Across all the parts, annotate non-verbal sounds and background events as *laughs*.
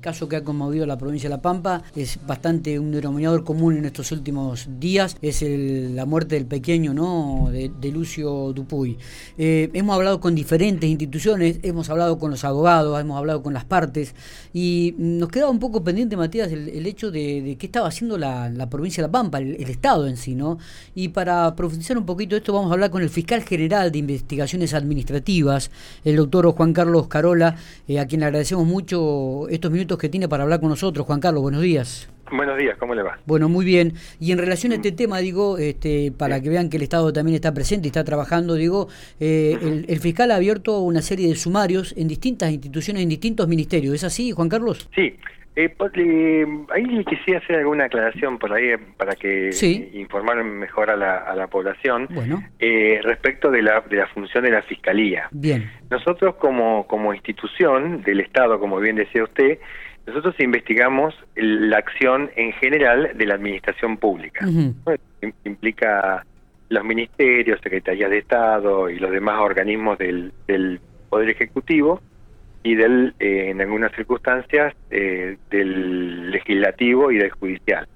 caso que ha conmovido a la provincia de La Pampa, es bastante un denominador común en estos últimos días, es la muerte del pequeño, ¿no? De, Lucio Dupuy. Eh, hemos hablado con diferentes instituciones, hemos hablado con los abogados, hemos hablado con las partes y nos quedaba un poco pendiente, Matías, el, hecho de, qué estaba haciendo la, provincia de La Pampa, el, Estado en sí, ¿no? Y para profundizar un poquito esto vamos a hablar con el fiscal general de investigaciones administrativas, el doctor Juan Carlos Carola, eh, a quien le agradecemos mucho estos minutos que tiene para hablar con nosotros. Juan Carlos, buenos días. Buenos días, ¿cómo le va? Bueno, muy bien. Y en relación a este tema, digo, este, para que vean que el Estado también está presente y está trabajando, digo, eh, el, fiscal ha abierto una serie de sumarios en distintas instituciones, en distintos ministerios. ¿Es así, Juan Carlos? Sí. Eh, pues, ahí quisiera hacer alguna aclaración por ahí para que informar mejor a la, población bueno. eh, respecto de la, de la función de la Fiscalía. Bien. Nosotros como, como institución del Estado, como bien decía usted, nosotros investigamos la acción en general de la administración pública. Implica los ministerios, secretarías de Estado y los demás organismos del, Poder Ejecutivo y del, eh, en algunas circunstancias, eh, del legislativo y del judicial.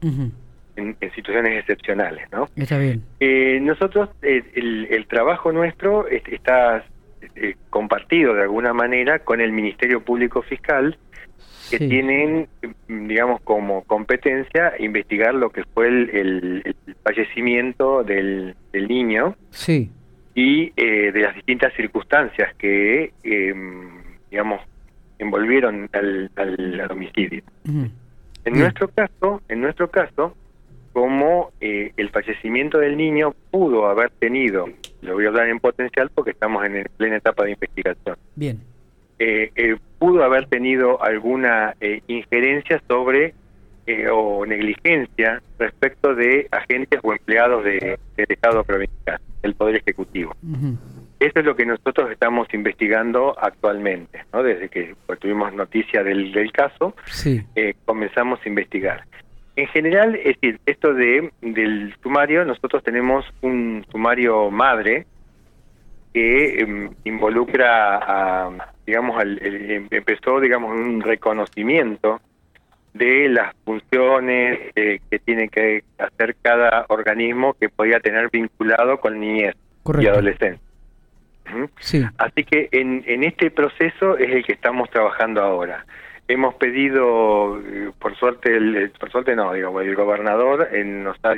en, situaciones excepcionales, ¿no? Está bien. Eh, nosotros, el, el, trabajo nuestro está compartido de alguna manera con el Ministerio Público Fiscal que tienen, digamos, como competencia investigar lo que fue el, fallecimiento del, niño sí. y eh, de las distintas circunstancias que, em, digamos, envolvieron al, homicidio. En nuestro caso, en nuestro caso, como eh, el fallecimiento del niño pudo haber tenido, lo voy a hablar en potencial porque estamos en plena etapa de investigación. Bien eh, eh, pudo haber tenido alguna eh, injerencia sobre o negligencia respecto de agentes o empleados de, del Estado provincial, del Poder Ejecutivo. Eso es lo que nosotros estamos investigando actualmente, ¿no? Desde que pues, tuvimos noticia del, del caso, comenzamos a investigar. En general, es decir, esto de del sumario, nosotros tenemos un sumario madre que em, involucra a digamos, em, empezó, digamos, un reconocimiento de las funciones eh, que tiene que hacer cada organismo que podía tener vinculado con niñez y adolescencia. Sí. Así que en, en este proceso es el que estamos trabajando ahora. Hemos pedido, eh, por suerte, el, por suerte no, digamos, el gobernador nos ha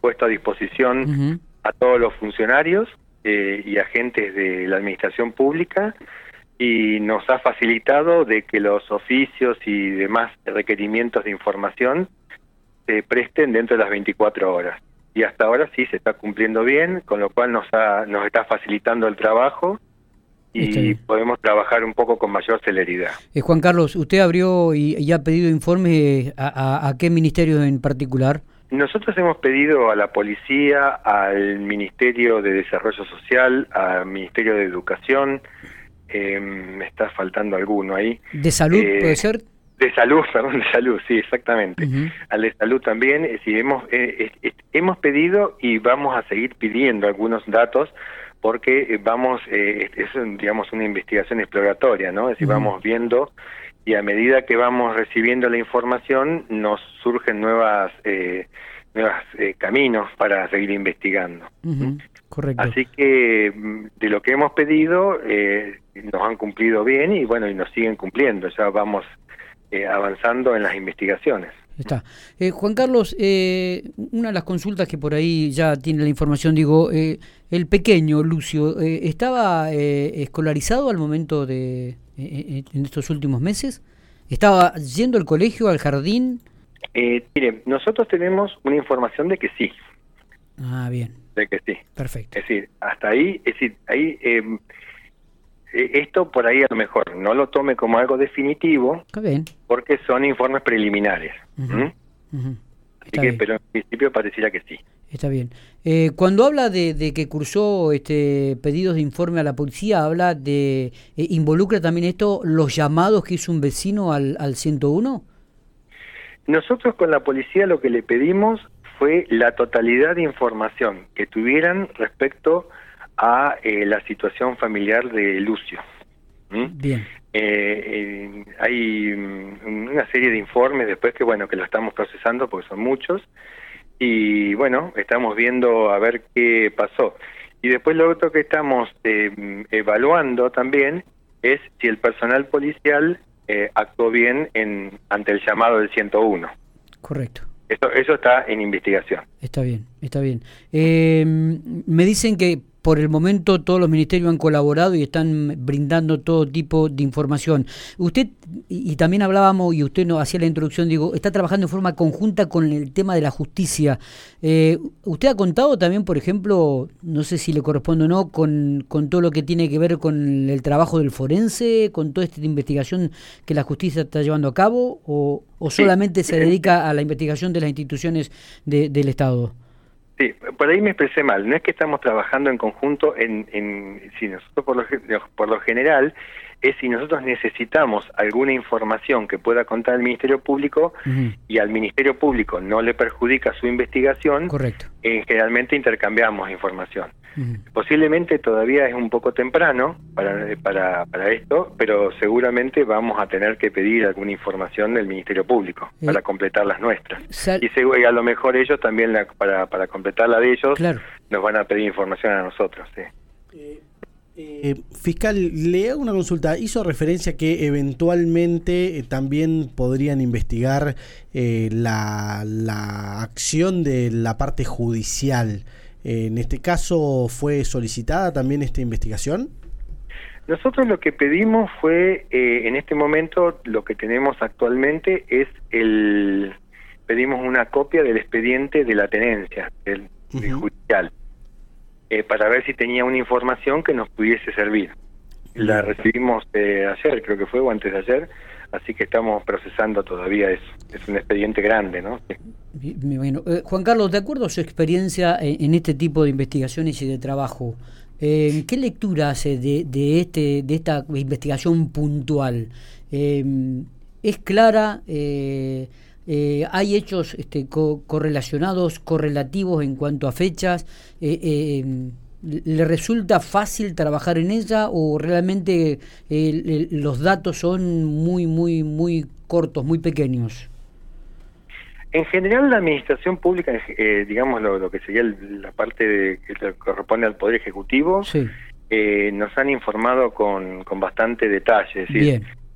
puesto a disposición a todos los funcionarios eh, y agentes de la administración pública y nos ha facilitado de que los oficios y demás requerimientos de información se presten dentro de las 24 horas. Y hasta ahora sí se está cumpliendo bien, con lo cual nos, ha, nos está facilitando el trabajo y podemos trabajar un poco con mayor celeridad. Eh, Juan Carlos, ¿usted abrió y, ha pedido informes a, a, qué ministerio en particular? Nosotros hemos pedido a la policía, al Ministerio de Desarrollo Social, al Ministerio de Educación, eh, me está faltando alguno ahí. ¿De salud eh, puede ser? De salud, *laughs* perdón, de salud, sí, exactamente. Al de salud también, es decir, hemos, eh, hemos pedido y vamos a seguir pidiendo algunos datos porque vamos, es digamos una investigación exploratoria, ¿no? Es decir, vamos viendo y a medida que vamos recibiendo la información nos surgen nuevas nuevos caminos para seguir investigando. Correcto. Así que mm, de lo que hemos pedido eh, nos han cumplido bien y bueno y nos siguen cumpliendo. Ya vamos eh, avanzando en las investigaciones. Está. Eh, Juan Carlos, una de las consultas que por ahí ya tiene la información, digo, el pequeño Lucio, ¿estaba escolarizado al momento de, en estos últimos meses? ¿Estaba yendo al colegio, al jardín? mire, nosotros tenemos una información de que sí. Ah, bien de que sí. Perfecto. Es decir, hasta ahí, es decir, ahí em, esto por ahí a lo mejor no lo tome como algo definitivo, porque son informes preliminares. Así que, pero en principio pareciera que sí. Está bien. Eh, cuando habla de, que cursó este pedidos de informe a la policía, habla de eh, involucra también esto los llamados que hizo un vecino al, al 101. Nosotros con la policía lo que le pedimos fue la totalidad de información que tuvieran respecto a eh, la situación familiar de Lucio. Bien. Eh, hay mm, una serie de informes después que, bueno, que lo estamos procesando porque son muchos. Y bueno, estamos viendo a ver qué pasó. Y después lo otro que estamos eh, evaluando también es si el personal policial eh, actuó bien en, ante el llamado del 101. Correcto. Eso, eso está en investigación. Está bien, está bien. Eh, me dicen que por el momento todos los ministerios han colaborado y están brindando todo tipo de información. Usted, y, también hablábamos, y usted nos hacía la introducción, digo, está trabajando en forma conjunta con el tema de la justicia. Eh, ¿Usted ha contado también, por ejemplo, no sé si le corresponde o no, con, con todo lo que tiene que ver con el trabajo del forense, con toda esta investigación que la justicia está llevando a cabo, o, o solamente se dedica a la investigación de las instituciones del Estado? Sí, por ahí me expresé mal. No es que estamos trabajando en conjunto en, en si nosotros por lo, por lo general es si nosotros necesitamos alguna información que pueda contar el Ministerio Público y al Ministerio Público no le perjudica su investigación, Correcto. Eh, generalmente intercambiamos información. Posiblemente todavía es un poco temprano para, para, para esto, pero seguramente vamos a tener que pedir alguna información del Ministerio Público eh, para completar las nuestras. y a lo mejor ellos también, para, para completar la de ellos, nos van a pedir información a nosotros. Eh, eh, fiscal, le hago una consulta. Hizo referencia que eventualmente también podrían investigar la, la acción de la parte judicial en este caso, ¿fue solicitada también esta investigación? Nosotros lo que pedimos fue, eh, en este momento, lo que tenemos actualmente es el, pedimos una copia del expediente de la tenencia, del, judicial, eh, para ver si tenía una información que nos pudiese servir. La recibimos eh, ayer, creo que fue, o antes de ayer, así que estamos procesando todavía eso. Es un expediente grande, ¿no? Eh, Juan Carlos, de acuerdo a su experiencia en, este tipo de investigaciones y de trabajo, ¿qué lectura hace de, de, este, de esta investigación puntual? ¿Es clara? ¿Hay hechos este, correlacionados, correlativos en cuanto a fechas? ¿Le resulta fácil trabajar en ella o realmente los datos son muy, muy, muy cortos, muy pequeños? En general, la administración pública, eh, digamos lo, que sería la parte que corresponde al Poder Ejecutivo, eh, nos han informado con, con bastante detalle.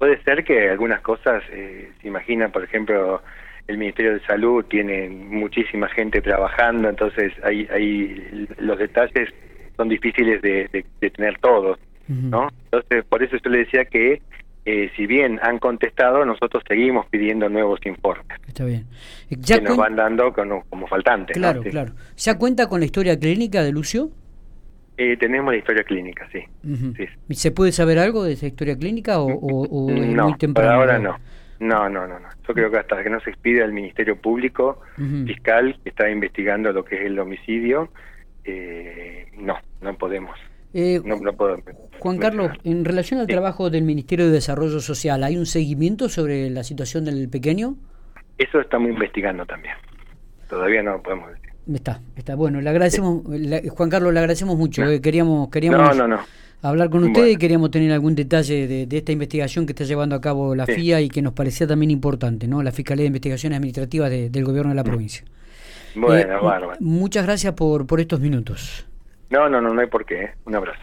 Puede ser que algunas cosas, eh, se imagina, por ejemplo, el Ministerio de Salud tiene muchísima gente trabajando, entonces hay, hay los detalles son difíciles de, tener todos, ¿no? Entonces, por eso yo le decía que eh, si bien han contestado, nosotros seguimos pidiendo nuevos informes. Está bien. Ya que nos van dando como, como faltantes. Claro, claro. ¿Ya cuenta con la historia clínica de Lucio? Eh, tenemos la historia clínica, sí. ¿Se puede saber algo de esa historia clínica o, *laughs* no, muy temprano? Por ahora no. No, no, no, no. Yo creo que hasta que no se expide al Ministerio Público Fiscal, que está investigando lo que es el homicidio, eh, no, no podemos. Eh, Juan Carlos, en relación al trabajo del Ministerio de Desarrollo Social, ¿hay un seguimiento sobre la situación del pequeño? Eso estamos investigando también. Todavía no lo podemos decir. Está, está. Bueno, le agradecemos, Juan Carlos, le agradecemos mucho. Eh, queríamos, queríamos hablar con usted y queríamos tener algún detalle de, esta investigación que está llevando a cabo la FIA y que nos parecía también importante, ¿no? La Fiscalía de Investigaciones Administrativas del Gobierno de la mm. provincia. Bueno, eh, Muchas gracias por, por estos minutos. No, no, no, no hay por qué. ¿eh? Un abrazo.